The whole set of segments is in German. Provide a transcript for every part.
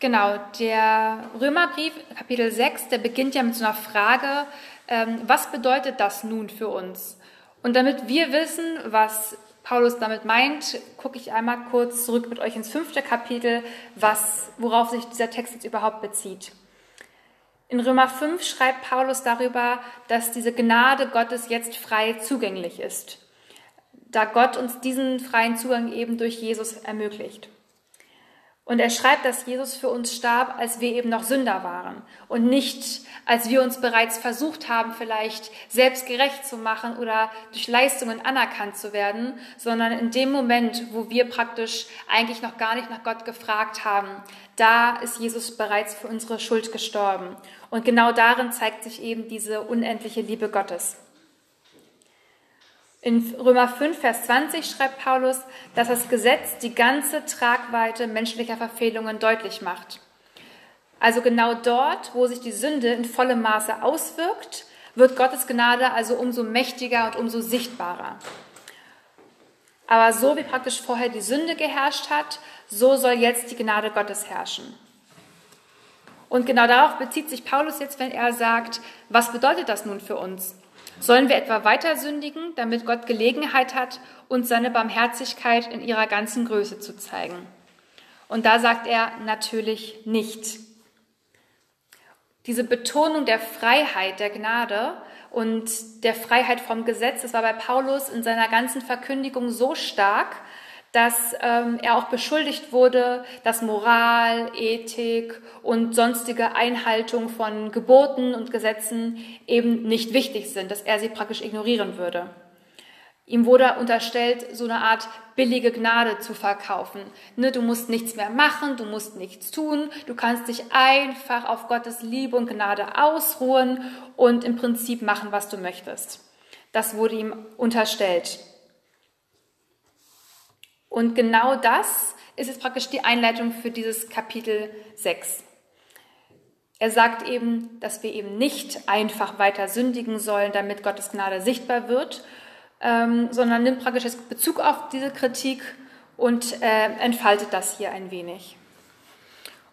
Genau, der Römerbrief, Kapitel 6, der beginnt ja mit so einer Frage, ähm, was bedeutet das nun für uns? Und damit wir wissen, was Paulus damit meint, gucke ich einmal kurz zurück mit euch ins fünfte Kapitel, was, worauf sich dieser Text jetzt überhaupt bezieht. In Römer 5 schreibt Paulus darüber, dass diese Gnade Gottes jetzt frei zugänglich ist, da Gott uns diesen freien Zugang eben durch Jesus ermöglicht. Und er schreibt, dass Jesus für uns starb, als wir eben noch Sünder waren und nicht, als wir uns bereits versucht haben, vielleicht selbst gerecht zu machen oder durch Leistungen anerkannt zu werden, sondern in dem Moment, wo wir praktisch eigentlich noch gar nicht nach Gott gefragt haben, da ist Jesus bereits für unsere Schuld gestorben. Und genau darin zeigt sich eben diese unendliche Liebe Gottes. In Römer 5, Vers 20 schreibt Paulus, dass das Gesetz die ganze Tragweite menschlicher Verfehlungen deutlich macht. Also genau dort, wo sich die Sünde in vollem Maße auswirkt, wird Gottes Gnade also umso mächtiger und umso sichtbarer. Aber so wie praktisch vorher die Sünde geherrscht hat, so soll jetzt die Gnade Gottes herrschen. Und genau darauf bezieht sich Paulus jetzt, wenn er sagt, was bedeutet das nun für uns? Sollen wir etwa weiter sündigen, damit Gott Gelegenheit hat, uns seine Barmherzigkeit in ihrer ganzen Größe zu zeigen? Und da sagt er natürlich nicht. Diese Betonung der Freiheit, der Gnade und der Freiheit vom Gesetz, das war bei Paulus in seiner ganzen Verkündigung so stark, dass ähm, er auch beschuldigt wurde, dass Moral, Ethik und sonstige Einhaltung von Geboten und Gesetzen eben nicht wichtig sind, dass er sie praktisch ignorieren würde. Ihm wurde unterstellt, so eine Art billige Gnade zu verkaufen. Ne, du musst nichts mehr machen, du musst nichts tun, du kannst dich einfach auf Gottes Liebe und Gnade ausruhen und im Prinzip machen, was du möchtest. Das wurde ihm unterstellt. Und genau das ist jetzt praktisch die Einleitung für dieses Kapitel 6. Er sagt eben, dass wir eben nicht einfach weiter sündigen sollen, damit Gottes Gnade sichtbar wird, ähm, sondern nimmt praktisch jetzt Bezug auf diese Kritik und äh, entfaltet das hier ein wenig.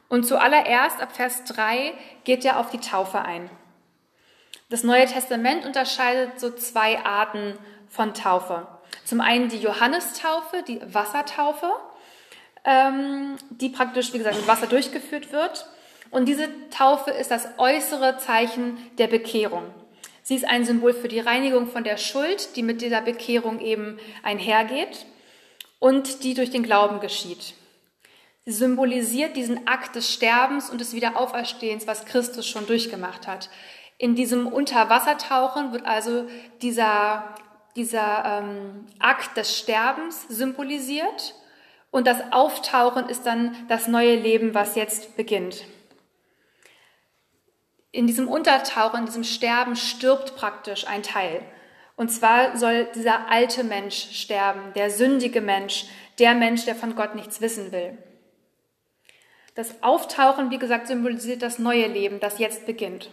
Und zuallererst ab Vers 3 geht er auf die Taufe ein. Das Neue Testament unterscheidet so zwei Arten von Taufe. Zum einen die Johannistaufe, die Wassertaufe, ähm, die praktisch, wie gesagt, mit Wasser durchgeführt wird. Und diese Taufe ist das äußere Zeichen der Bekehrung. Sie ist ein Symbol für die Reinigung von der Schuld, die mit dieser Bekehrung eben einhergeht und die durch den Glauben geschieht. Sie symbolisiert diesen Akt des Sterbens und des Wiederauferstehens, was Christus schon durchgemacht hat. In diesem Unterwassertauchen wird also dieser dieser ähm, Akt des Sterbens symbolisiert und das Auftauchen ist dann das neue Leben, was jetzt beginnt. In diesem Untertauchen, in diesem Sterben stirbt praktisch ein Teil. Und zwar soll dieser alte Mensch sterben, der sündige Mensch, der Mensch, der von Gott nichts wissen will. Das Auftauchen, wie gesagt, symbolisiert das neue Leben, das jetzt beginnt.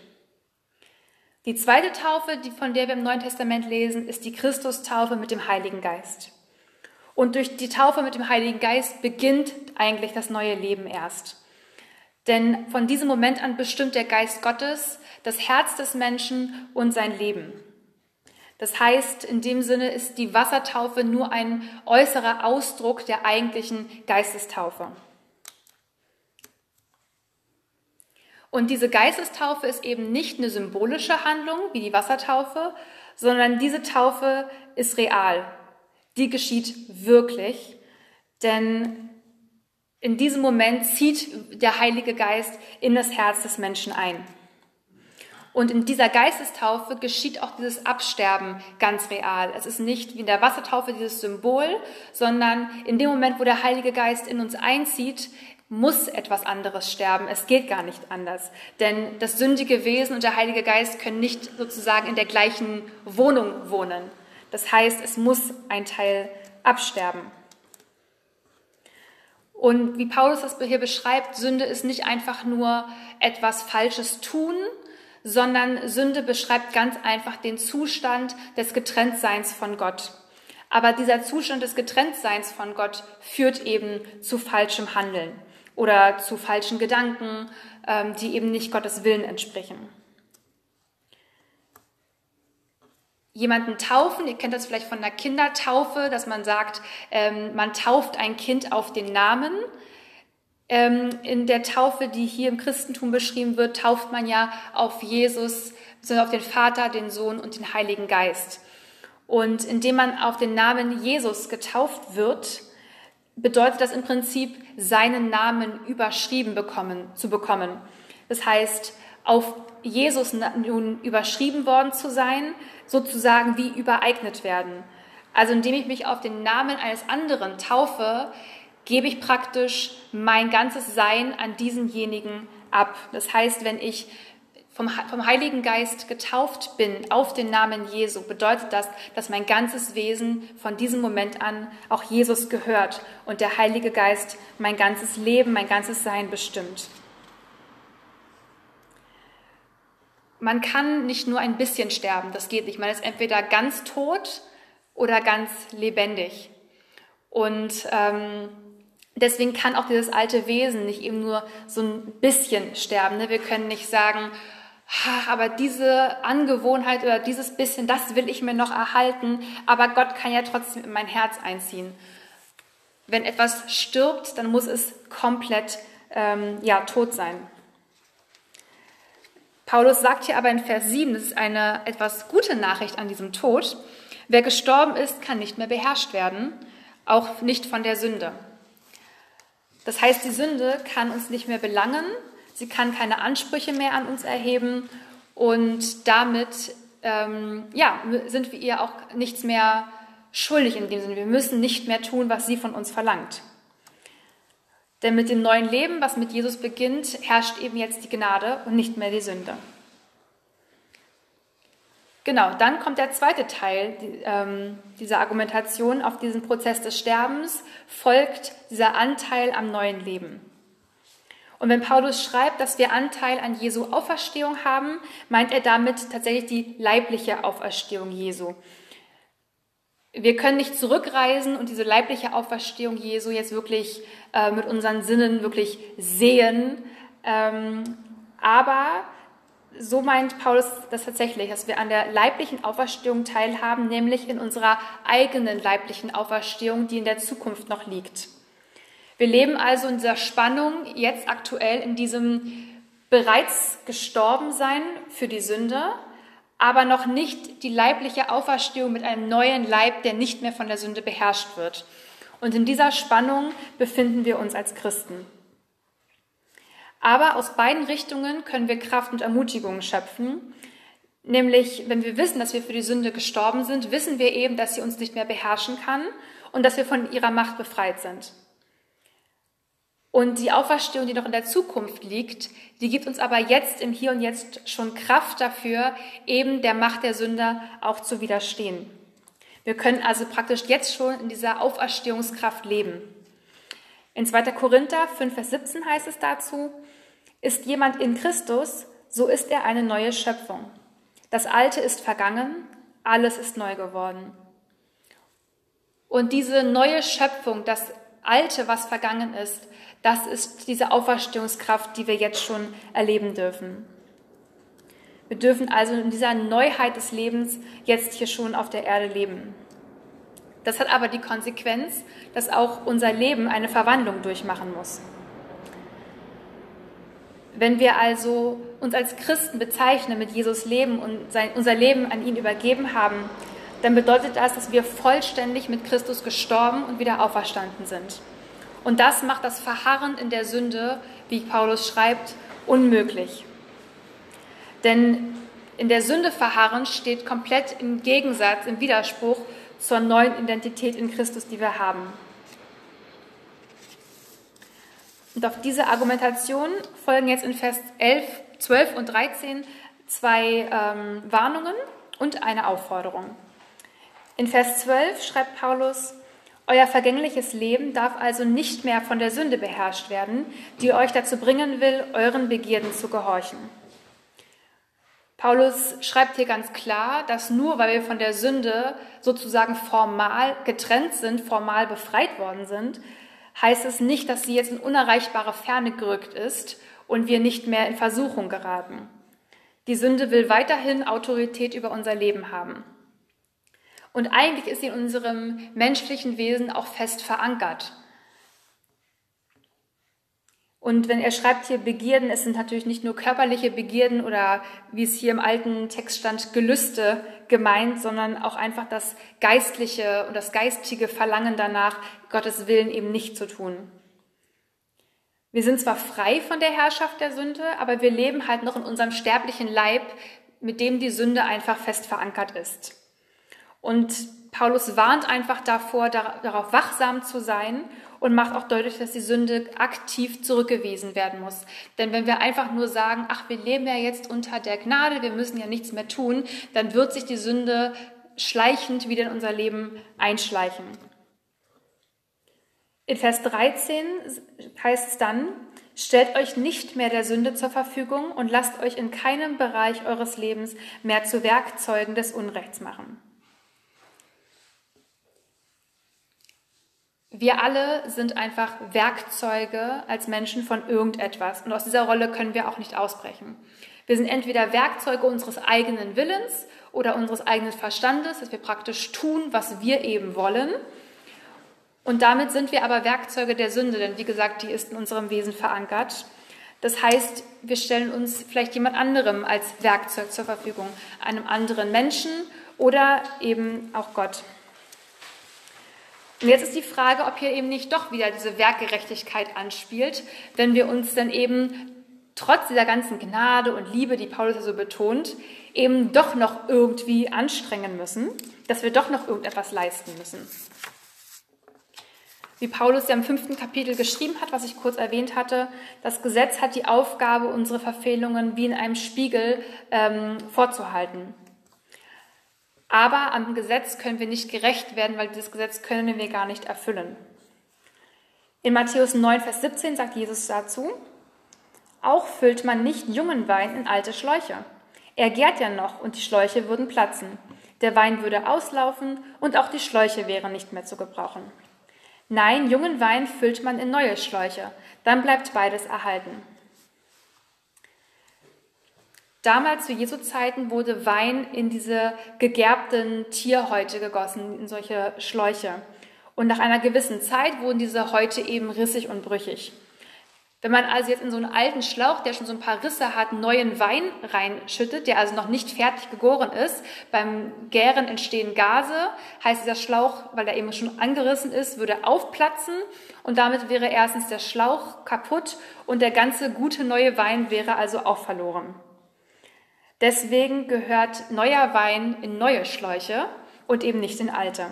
Die zweite Taufe, die, von der wir im Neuen Testament lesen, ist die Christustaufe mit dem Heiligen Geist. Und durch die Taufe mit dem Heiligen Geist beginnt eigentlich das neue Leben erst. Denn von diesem Moment an bestimmt der Geist Gottes das Herz des Menschen und sein Leben. Das heißt, in dem Sinne ist die Wassertaufe nur ein äußerer Ausdruck der eigentlichen Geistestaufe. Und diese Geistestaufe ist eben nicht eine symbolische Handlung wie die Wassertaufe, sondern diese Taufe ist real. Die geschieht wirklich, denn in diesem Moment zieht der Heilige Geist in das Herz des Menschen ein. Und in dieser Geistestaufe geschieht auch dieses Absterben ganz real. Es ist nicht wie in der Wassertaufe dieses Symbol, sondern in dem Moment, wo der Heilige Geist in uns einzieht, muss etwas anderes sterben. Es geht gar nicht anders. Denn das sündige Wesen und der Heilige Geist können nicht sozusagen in der gleichen Wohnung wohnen. Das heißt, es muss ein Teil absterben. Und wie Paulus das hier beschreibt, Sünde ist nicht einfach nur etwas Falsches tun, sondern Sünde beschreibt ganz einfach den Zustand des Getrenntseins von Gott. Aber dieser Zustand des Getrenntseins von Gott führt eben zu falschem Handeln. Oder zu falschen Gedanken, ähm, die eben nicht Gottes Willen entsprechen. Jemanden taufen, ihr kennt das vielleicht von der Kindertaufe, dass man sagt, ähm, man tauft ein Kind auf den Namen. Ähm, in der Taufe, die hier im Christentum beschrieben wird, tauft man ja auf Jesus, sondern auf den Vater, den Sohn und den Heiligen Geist. Und indem man auf den Namen Jesus getauft wird, bedeutet das im Prinzip, seinen Namen überschrieben bekommen, zu bekommen. Das heißt, auf Jesus nun überschrieben worden zu sein, sozusagen wie übereignet werden. Also indem ich mich auf den Namen eines anderen taufe, gebe ich praktisch mein ganzes Sein an diesenjenigen ab. Das heißt, wenn ich vom, vom Heiligen Geist getauft bin auf den Namen Jesu, bedeutet das, dass mein ganzes Wesen von diesem Moment an auch Jesus gehört und der Heilige Geist mein ganzes Leben, mein ganzes Sein bestimmt. Man kann nicht nur ein bisschen sterben, das geht nicht. Man ist entweder ganz tot oder ganz lebendig. Und ähm, deswegen kann auch dieses alte Wesen nicht eben nur so ein bisschen sterben. Ne? Wir können nicht sagen, aber diese Angewohnheit oder dieses bisschen, das will ich mir noch erhalten, aber Gott kann ja trotzdem in mein Herz einziehen. Wenn etwas stirbt, dann muss es komplett ähm, ja, tot sein. Paulus sagt hier aber in Vers 7, das ist eine etwas gute Nachricht an diesem Tod, wer gestorben ist, kann nicht mehr beherrscht werden, auch nicht von der Sünde. Das heißt, die Sünde kann uns nicht mehr belangen, Sie kann keine Ansprüche mehr an uns erheben und damit ähm, ja, sind wir ihr auch nichts mehr schuldig in dem Sinne. Wir müssen nicht mehr tun, was sie von uns verlangt. Denn mit dem neuen Leben, was mit Jesus beginnt, herrscht eben jetzt die Gnade und nicht mehr die Sünde. Genau, dann kommt der zweite Teil ähm, dieser Argumentation. Auf diesen Prozess des Sterbens folgt dieser Anteil am neuen Leben. Und wenn Paulus schreibt, dass wir Anteil an Jesu Auferstehung haben, meint er damit tatsächlich die leibliche Auferstehung Jesu. Wir können nicht zurückreisen und diese leibliche Auferstehung Jesu jetzt wirklich äh, mit unseren Sinnen wirklich sehen. Ähm, aber so meint Paulus das tatsächlich, dass wir an der leiblichen Auferstehung teilhaben, nämlich in unserer eigenen leiblichen Auferstehung, die in der Zukunft noch liegt. Wir leben also in dieser Spannung, jetzt aktuell in diesem bereits gestorben sein für die Sünde, aber noch nicht die leibliche Auferstehung mit einem neuen Leib, der nicht mehr von der Sünde beherrscht wird. Und in dieser Spannung befinden wir uns als Christen. Aber aus beiden Richtungen können wir Kraft und Ermutigung schöpfen. Nämlich, wenn wir wissen, dass wir für die Sünde gestorben sind, wissen wir eben, dass sie uns nicht mehr beherrschen kann und dass wir von ihrer Macht befreit sind. Und die Auferstehung, die noch in der Zukunft liegt, die gibt uns aber jetzt im Hier und Jetzt schon Kraft dafür, eben der Macht der Sünder auch zu widerstehen. Wir können also praktisch jetzt schon in dieser Auferstehungskraft leben. In 2. Korinther 5, Vers 17 heißt es dazu, ist jemand in Christus, so ist er eine neue Schöpfung. Das Alte ist vergangen, alles ist neu geworden. Und diese neue Schöpfung, das Alte, was vergangen ist, das ist diese Auferstehungskraft, die wir jetzt schon erleben dürfen. Wir dürfen also in dieser Neuheit des Lebens jetzt hier schon auf der Erde leben. Das hat aber die Konsequenz, dass auch unser Leben eine Verwandlung durchmachen muss. Wenn wir also uns als Christen bezeichnen, mit Jesus leben und sein, unser Leben an ihn übergeben haben, dann bedeutet das, dass wir vollständig mit Christus gestorben und wieder auferstanden sind. Und das macht das Verharren in der Sünde, wie Paulus schreibt, unmöglich. Denn in der Sünde verharren steht komplett im Gegensatz, im Widerspruch zur neuen Identität in Christus, die wir haben. Und auf diese Argumentation folgen jetzt in Vers 11, 12 und 13 zwei ähm, Warnungen und eine Aufforderung. In Vers 12 schreibt Paulus, euer vergängliches Leben darf also nicht mehr von der Sünde beherrscht werden, die euch dazu bringen will, euren Begierden zu gehorchen. Paulus schreibt hier ganz klar, dass nur weil wir von der Sünde sozusagen formal getrennt sind, formal befreit worden sind, heißt es nicht, dass sie jetzt in unerreichbare Ferne gerückt ist und wir nicht mehr in Versuchung geraten. Die Sünde will weiterhin Autorität über unser Leben haben. Und eigentlich ist sie in unserem menschlichen Wesen auch fest verankert. Und wenn er schreibt hier Begierden, es sind natürlich nicht nur körperliche Begierden oder wie es hier im alten Text stand, Gelüste gemeint, sondern auch einfach das geistliche und das geistige Verlangen danach, Gottes Willen eben nicht zu tun. Wir sind zwar frei von der Herrschaft der Sünde, aber wir leben halt noch in unserem sterblichen Leib, mit dem die Sünde einfach fest verankert ist. Und Paulus warnt einfach davor, darauf wachsam zu sein und macht auch deutlich, dass die Sünde aktiv zurückgewiesen werden muss. Denn wenn wir einfach nur sagen, ach, wir leben ja jetzt unter der Gnade, wir müssen ja nichts mehr tun, dann wird sich die Sünde schleichend wieder in unser Leben einschleichen. In Vers 13 heißt es dann, stellt euch nicht mehr der Sünde zur Verfügung und lasst euch in keinem Bereich eures Lebens mehr zu Werkzeugen des Unrechts machen. Wir alle sind einfach Werkzeuge als Menschen von irgendetwas. Und aus dieser Rolle können wir auch nicht ausbrechen. Wir sind entweder Werkzeuge unseres eigenen Willens oder unseres eigenen Verstandes, dass wir praktisch tun, was wir eben wollen. Und damit sind wir aber Werkzeuge der Sünde, denn wie gesagt, die ist in unserem Wesen verankert. Das heißt, wir stellen uns vielleicht jemand anderem als Werkzeug zur Verfügung, einem anderen Menschen oder eben auch Gott. Und jetzt ist die Frage, ob hier eben nicht doch wieder diese Werkgerechtigkeit anspielt, wenn wir uns dann eben trotz dieser ganzen Gnade und Liebe, die Paulus so betont, eben doch noch irgendwie anstrengen müssen, dass wir doch noch irgendetwas leisten müssen. Wie Paulus ja im fünften Kapitel geschrieben hat, was ich kurz erwähnt hatte, das Gesetz hat die Aufgabe, unsere Verfehlungen wie in einem Spiegel ähm, vorzuhalten. Aber am Gesetz können wir nicht gerecht werden, weil dieses Gesetz können wir gar nicht erfüllen. In Matthäus 9, Vers 17 sagt Jesus dazu, auch füllt man nicht jungen Wein in alte Schläuche. Er gärt ja noch und die Schläuche würden platzen. Der Wein würde auslaufen und auch die Schläuche wären nicht mehr zu gebrauchen. Nein, jungen Wein füllt man in neue Schläuche, dann bleibt beides erhalten. Damals zu Jesu Zeiten wurde Wein in diese gegerbten Tierhäute gegossen, in solche Schläuche. Und nach einer gewissen Zeit wurden diese Häute eben rissig und brüchig. Wenn man also jetzt in so einen alten Schlauch, der schon so ein paar Risse hat, neuen Wein reinschüttet, der also noch nicht fertig gegoren ist, beim Gären entstehen Gase, heißt dieser Schlauch, weil er eben schon angerissen ist, würde aufplatzen und damit wäre erstens der Schlauch kaputt und der ganze gute neue Wein wäre also auch verloren. Deswegen gehört neuer Wein in neue Schläuche und eben nicht in alte.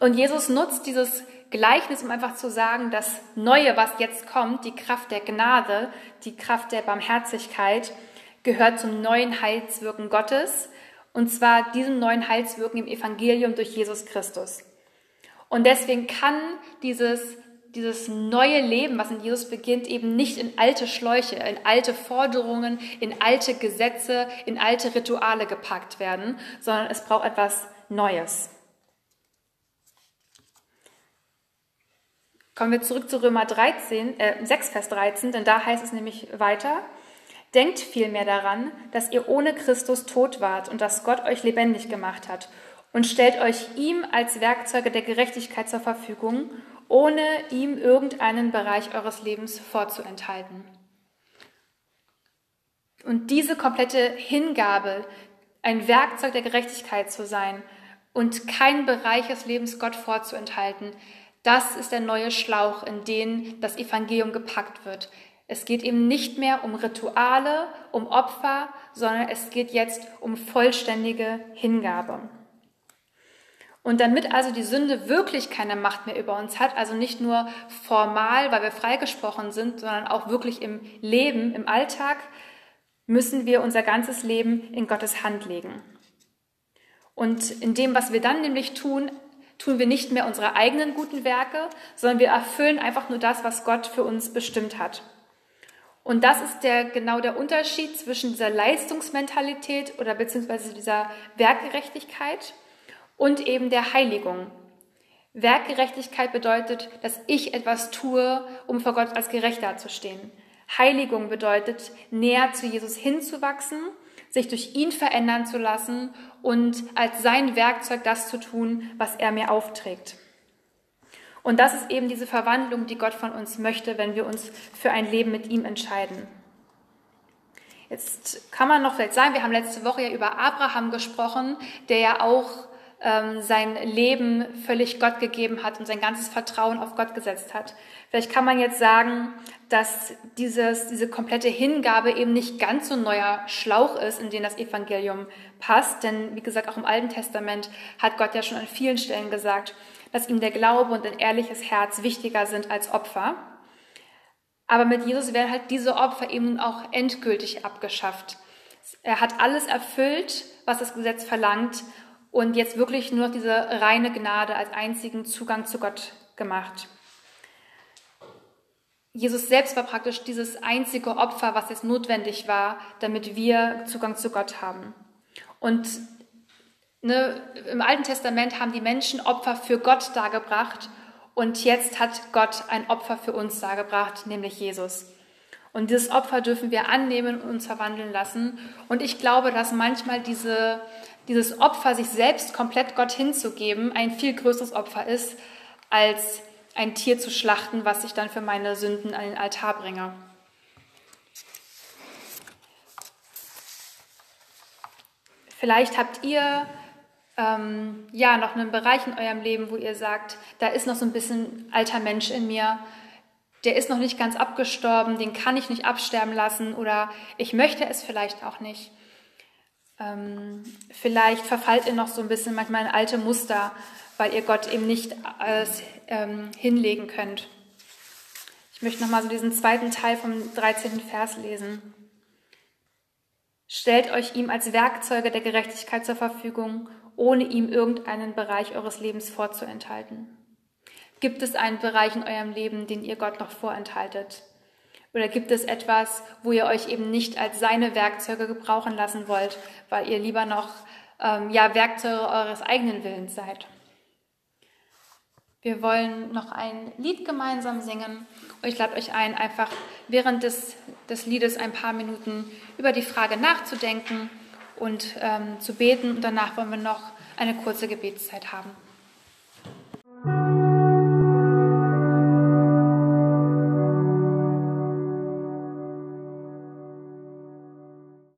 Und Jesus nutzt dieses Gleichnis, um einfach zu sagen, das Neue, was jetzt kommt, die Kraft der Gnade, die Kraft der Barmherzigkeit, gehört zum neuen Heilswirken Gottes. Und zwar diesem neuen Heilswirken im Evangelium durch Jesus Christus. Und deswegen kann dieses dieses neue Leben, was in Jesus beginnt, eben nicht in alte Schläuche, in alte Forderungen, in alte Gesetze, in alte Rituale gepackt werden, sondern es braucht etwas Neues. Kommen wir zurück zu Römer 13, äh, 6, Vers 13, denn da heißt es nämlich weiter, Denkt vielmehr daran, dass ihr ohne Christus tot wart und dass Gott euch lebendig gemacht hat und stellt euch ihm als Werkzeuge der Gerechtigkeit zur Verfügung ohne ihm irgendeinen Bereich eures Lebens vorzuenthalten. Und diese komplette Hingabe, ein Werkzeug der Gerechtigkeit zu sein und keinen Bereich des Lebens Gott vorzuenthalten, das ist der neue Schlauch, in den das Evangelium gepackt wird. Es geht eben nicht mehr um Rituale, um Opfer, sondern es geht jetzt um vollständige Hingabe. Und damit also die Sünde wirklich keine Macht mehr über uns hat, also nicht nur formal, weil wir freigesprochen sind, sondern auch wirklich im Leben, im Alltag, müssen wir unser ganzes Leben in Gottes Hand legen. Und in dem, was wir dann nämlich tun, tun wir nicht mehr unsere eigenen guten Werke, sondern wir erfüllen einfach nur das, was Gott für uns bestimmt hat. Und das ist der, genau der Unterschied zwischen dieser Leistungsmentalität oder beziehungsweise dieser Werkgerechtigkeit und eben der Heiligung. Werkgerechtigkeit bedeutet, dass ich etwas tue, um vor Gott als gerecht dazustehen. Heiligung bedeutet, näher zu Jesus hinzuwachsen, sich durch ihn verändern zu lassen und als sein Werkzeug das zu tun, was er mir aufträgt. Und das ist eben diese Verwandlung, die Gott von uns möchte, wenn wir uns für ein Leben mit ihm entscheiden. Jetzt kann man noch vielleicht sagen, wir haben letzte Woche ja über Abraham gesprochen, der ja auch ähm, sein Leben völlig Gott gegeben hat und sein ganzes Vertrauen auf Gott gesetzt hat. Vielleicht kann man jetzt sagen, dass dieses, diese komplette Hingabe eben nicht ganz so neuer Schlauch ist, in den das Evangelium passt. Denn wie gesagt, auch im Alten Testament hat Gott ja schon an vielen Stellen gesagt, dass ihm der Glaube und ein ehrliches Herz wichtiger sind als Opfer. Aber mit Jesus werden halt diese Opfer eben auch endgültig abgeschafft. Er hat alles erfüllt, was das Gesetz verlangt und jetzt wirklich nur noch diese reine Gnade als einzigen Zugang zu Gott gemacht. Jesus selbst war praktisch dieses einzige Opfer, was jetzt notwendig war, damit wir Zugang zu Gott haben. Und ne, im Alten Testament haben die Menschen Opfer für Gott dargebracht und jetzt hat Gott ein Opfer für uns dargebracht, nämlich Jesus. Und dieses Opfer dürfen wir annehmen und uns verwandeln lassen. Und ich glaube, dass manchmal diese dieses Opfer, sich selbst komplett Gott hinzugeben, ein viel größeres Opfer ist, als ein Tier zu schlachten, was ich dann für meine Sünden an den Altar bringe. Vielleicht habt ihr ähm, ja noch einen Bereich in eurem Leben, wo ihr sagt, da ist noch so ein bisschen alter Mensch in mir, der ist noch nicht ganz abgestorben, den kann ich nicht absterben lassen oder ich möchte es vielleicht auch nicht. Ähm, vielleicht verfallt ihr noch so ein bisschen manchmal in alte Muster, weil ihr Gott eben nicht alles ähm, hinlegen könnt. Ich möchte nochmal so diesen zweiten Teil vom 13. Vers lesen. Stellt euch ihm als Werkzeuge der Gerechtigkeit zur Verfügung, ohne ihm irgendeinen Bereich eures Lebens vorzuenthalten. Gibt es einen Bereich in eurem Leben, den ihr Gott noch vorenthaltet? Oder gibt es etwas, wo ihr euch eben nicht als seine Werkzeuge gebrauchen lassen wollt, weil ihr lieber noch ähm, ja, Werkzeuge eures eigenen Willens seid? Wir wollen noch ein Lied gemeinsam singen. Und ich lade euch ein, einfach während des, des Liedes ein paar Minuten über die Frage nachzudenken und ähm, zu beten. Und danach wollen wir noch eine kurze Gebetszeit haben.